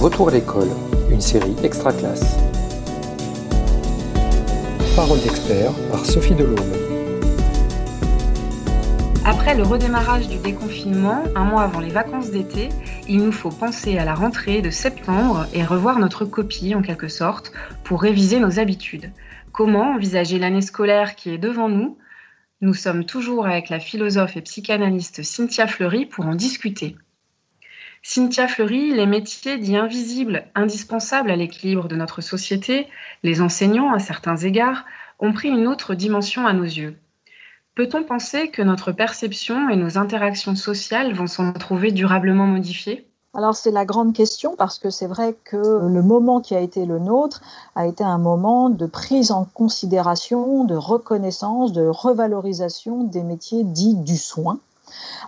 Retour à l'école, une série extra classe. Parole d'expert par Sophie Delhomme. Après le redémarrage du déconfinement, un mois avant les vacances d'été, il nous faut penser à la rentrée de septembre et revoir notre copie en quelque sorte pour réviser nos habitudes. Comment envisager l'année scolaire qui est devant nous? Nous sommes toujours avec la philosophe et psychanalyste Cynthia Fleury pour en discuter. Cynthia Fleury, les métiers dits invisibles, indispensables à l'équilibre de notre société, les enseignants à certains égards, ont pris une autre dimension à nos yeux. Peut-on penser que notre perception et nos interactions sociales vont s'en trouver durablement modifiées? Alors c'est la grande question parce que c'est vrai que le moment qui a été le nôtre a été un moment de prise en considération, de reconnaissance, de revalorisation des métiers dits du soin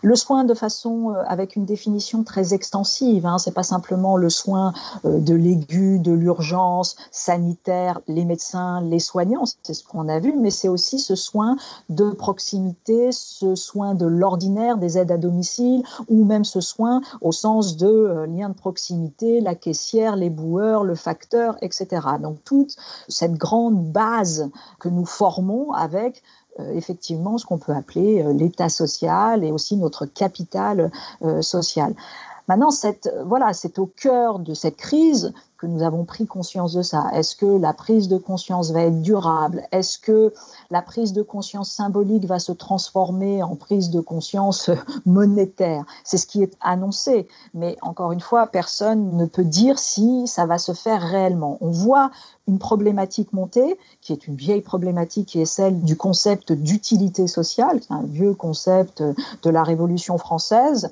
le soin de façon euh, avec une définition très extensive, hein, c'est pas simplement le soin euh, de l'aigu, de l'urgence sanitaire, les médecins, les soignants, c'est ce qu'on a vu, mais c'est aussi ce soin de proximité, ce soin de l'ordinaire, des aides à domicile, ou même ce soin au sens de euh, lien de proximité, la caissière, les boueurs, le facteur, etc. Donc toute cette grande base que nous formons avec effectivement ce qu'on peut appeler euh, l'état social et aussi notre capital euh, social. Maintenant, voilà, c'est au cœur de cette crise que nous avons pris conscience de ça. Est-ce que la prise de conscience va être durable? Est-ce que la prise de conscience symbolique va se transformer en prise de conscience monétaire? C'est ce qui est annoncé. Mais encore une fois, personne ne peut dire si ça va se faire réellement. On voit une problématique monter, qui est une vieille problématique, qui est celle du concept d'utilité sociale, qui est un vieux concept de la Révolution française.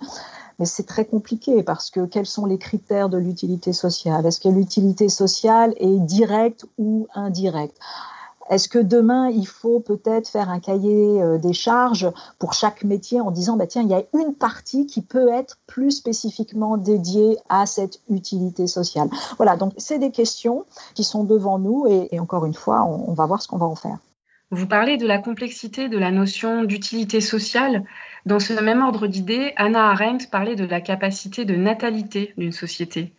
Mais c'est très compliqué parce que quels sont les critères de l'utilité sociale? Est-ce que l'utilité sociale est directe ou indirecte? Est-ce que demain, il faut peut-être faire un cahier euh, des charges pour chaque métier en disant, bah, tiens, il y a une partie qui peut être plus spécifiquement dédiée à cette utilité sociale? Voilà, donc c'est des questions qui sont devant nous et, encore une fois, on va voir ce qu'on va en faire. Vous parlez de la complexité de la notion d'utilité sociale. Dans ce même ordre d'idées, Anna Arendt parlait de la capacité de natalité d'une société.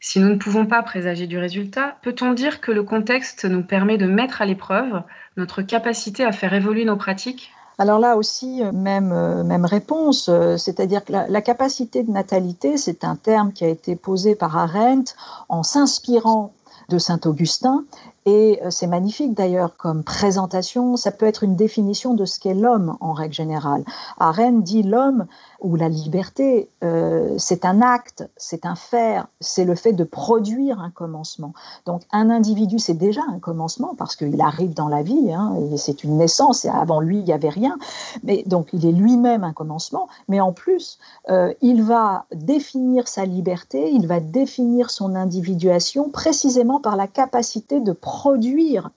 Si nous ne pouvons pas présager du résultat, peut-on dire que le contexte nous permet de mettre à l'épreuve notre capacité à faire évoluer nos pratiques? Alors là aussi, même, euh, réponse, euh, c'est-à-dire que la, capacité de natalité, c'est un terme qui a été posé par Arendt en s'inspirant de Saint-Augustin et euh, c'est magnifique d'ailleurs comme présentation. Ça peut être une définition de ce qu'est l'homme en règle générale. Arendt dit l'homme ou la liberté, euh, c'est un acte, c'est un faire, c'est le fait de produire un commencement. Donc un individu, c'est déjà un commencement parce qu'il arrive dans la vie, hein, c'est une naissance, et avant lui, il n'y avait rien. Mais donc il est lui-même un commencement, mais en plus, euh, il va définir sa liberté, il va définir son individuation précisément par la capacité de produire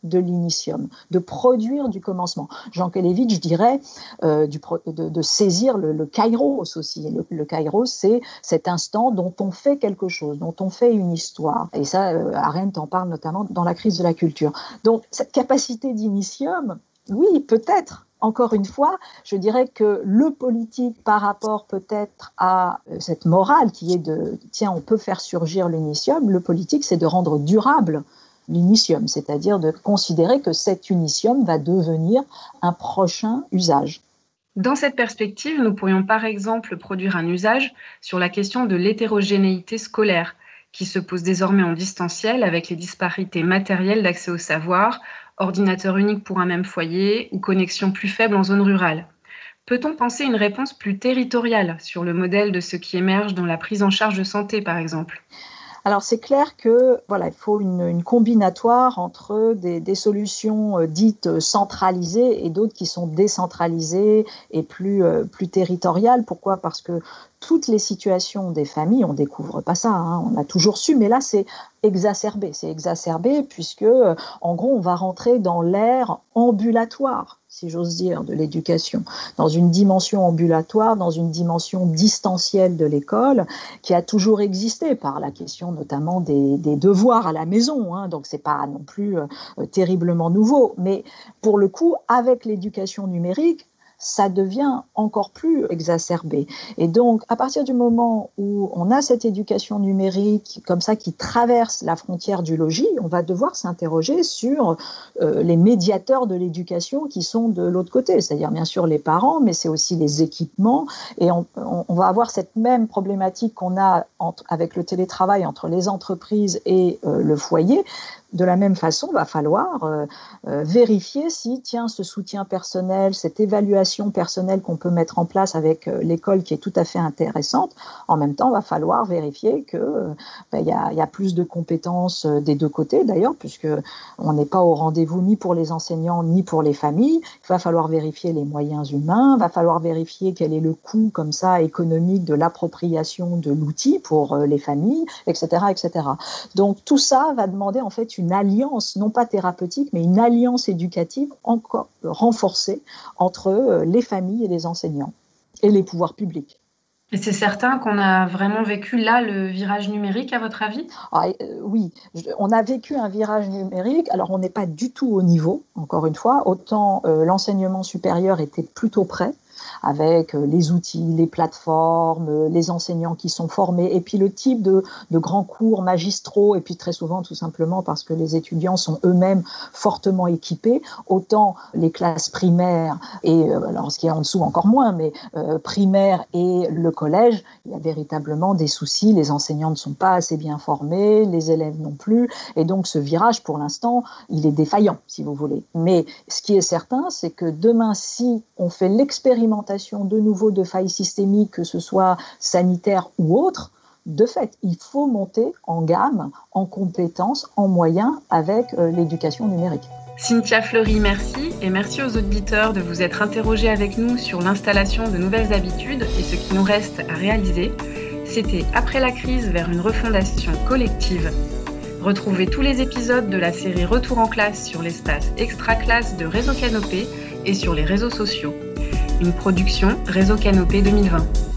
de l'initium, de produire du commencement. Jean Kelevitch dirait euh, du, de, de, saisir le, le kairos aussi. Le, le kairos, c'est cet instant dont on fait quelque chose, dont on fait une histoire. Et ça, euh, Arendt en parle notamment dans la crise de la culture. Donc cette capacité d'initium, oui, peut-être, encore une fois, je dirais que le politique par rapport peut-être à euh, cette morale qui est de tiens, on peut faire surgir l'initium, le politique c'est de rendre durable l'initium, c'est-à-dire de considérer que cet unitium va devenir un prochain usage. Dans cette perspective, nous pourrions par exemple produire un usage sur la question de l'hétérogénéité scolaire, qui se pose désormais en distanciel avec les disparités matérielles d'accès au savoir, ordinateur unique pour un même foyer ou connexion plus faible en zone rurale. Peut-on penser une réponse plus territoriale sur le modèle de ce qui émerge dans la prise en charge de santé, par exemple? Alors c'est clair que voilà, il faut une, combinatoire entre des, solutions euh, dites centralisées et d'autres qui sont décentralisées et plus, euh, plus territoriales. Pourquoi? Parce que toutes les situations des familles, on découvre pas ça, hein, on a toujours su, mais là c'est exacerbé, c'est exacerbé puisque euh, en gros on va rentrer dans l'ère ambulatoire si j'ose dire, de l'éducation, dans une dimension ambulatoire, dans une dimension distancielle de l'école, qui a toujours existé par la question notamment des, devoirs à la maison. Hein, donc c'est pas non plus euh, terriblement nouveau, mais pour le coup, avec l'éducation numérique, ça devient encore plus exacerbé. Et donc, à partir du moment où on a cette éducation numérique comme ça qui traverse la frontière du logis, on va devoir s'interroger sur euh, les médiateurs de l'éducation qui sont de l'autre côté, c'est-à-dire bien sûr les parents, mais c'est aussi les équipements. Et on, va avoir cette même problématique qu'on a entre, avec le télétravail entre les entreprises et euh, le foyer de la même façon, il va falloir euh, euh, vérifier si, tiens, ce soutien personnel, cette évaluation personnelle qu'on peut mettre en place avec euh, l'école qui est tout à fait intéressante, en même temps, il va falloir vérifier qu'il ben, y, a, y, a, plus de compétences des deux côtés, d'ailleurs, puisque on n'est pas au rendez-vous ni pour les enseignants ni pour les familles. Il va falloir vérifier les moyens humains, il va falloir vérifier quel est le coût comme ça économique de l'appropriation de l'outil pour les familles, etc., etc. Donc tout ça va demander en fait une alliance, non pas thérapeutique, mais une alliance éducative encore renforcée entre euh, les familles et les enseignants et les pouvoirs publics. Et c'est certain qu'on a vraiment vécu là le virage numérique, à votre avis? Ah, euh, Oui, on a vécu un virage numérique. Alors, on n'est pas du tout au niveau, encore une fois. Autant euh, l'enseignement supérieur était plutôt prêt, avec euh, les outils, les plateformes, euh, les enseignants qui sont formés, et puis le type de, grands cours magistraux, et puis très souvent tout simplement parce que les étudiants sont eux-mêmes fortement équipés, autant les classes primaires, et euh, alors ce qui est en dessous encore moins, mais euh, primaire et le collège, il y a véritablement des soucis, les enseignants ne sont pas assez bien formés, les élèves non plus, et donc ce virage, pour l'instant, il est défaillant, si vous voulez. Mais ce qui est certain, c'est que demain, si on fait l'expérimentation de nouveau de failles systémiques, que ce soit sanitaires ou autres, de fait, il faut monter en gamme, en compétences, en moyens avec euh, l'éducation numérique. Cynthia Fleury, merci et merci aux auditeurs de vous être interrogés avec nous sur l'installation de nouvelles habitudes et ce qui nous reste à réaliser. C'était Après la crise vers une refondation collective. Retrouvez tous les épisodes de la série Retour en classe sur l'espace extra classe de Réseau Canopé et sur les réseaux sociaux une production Réseau Canopé 2020.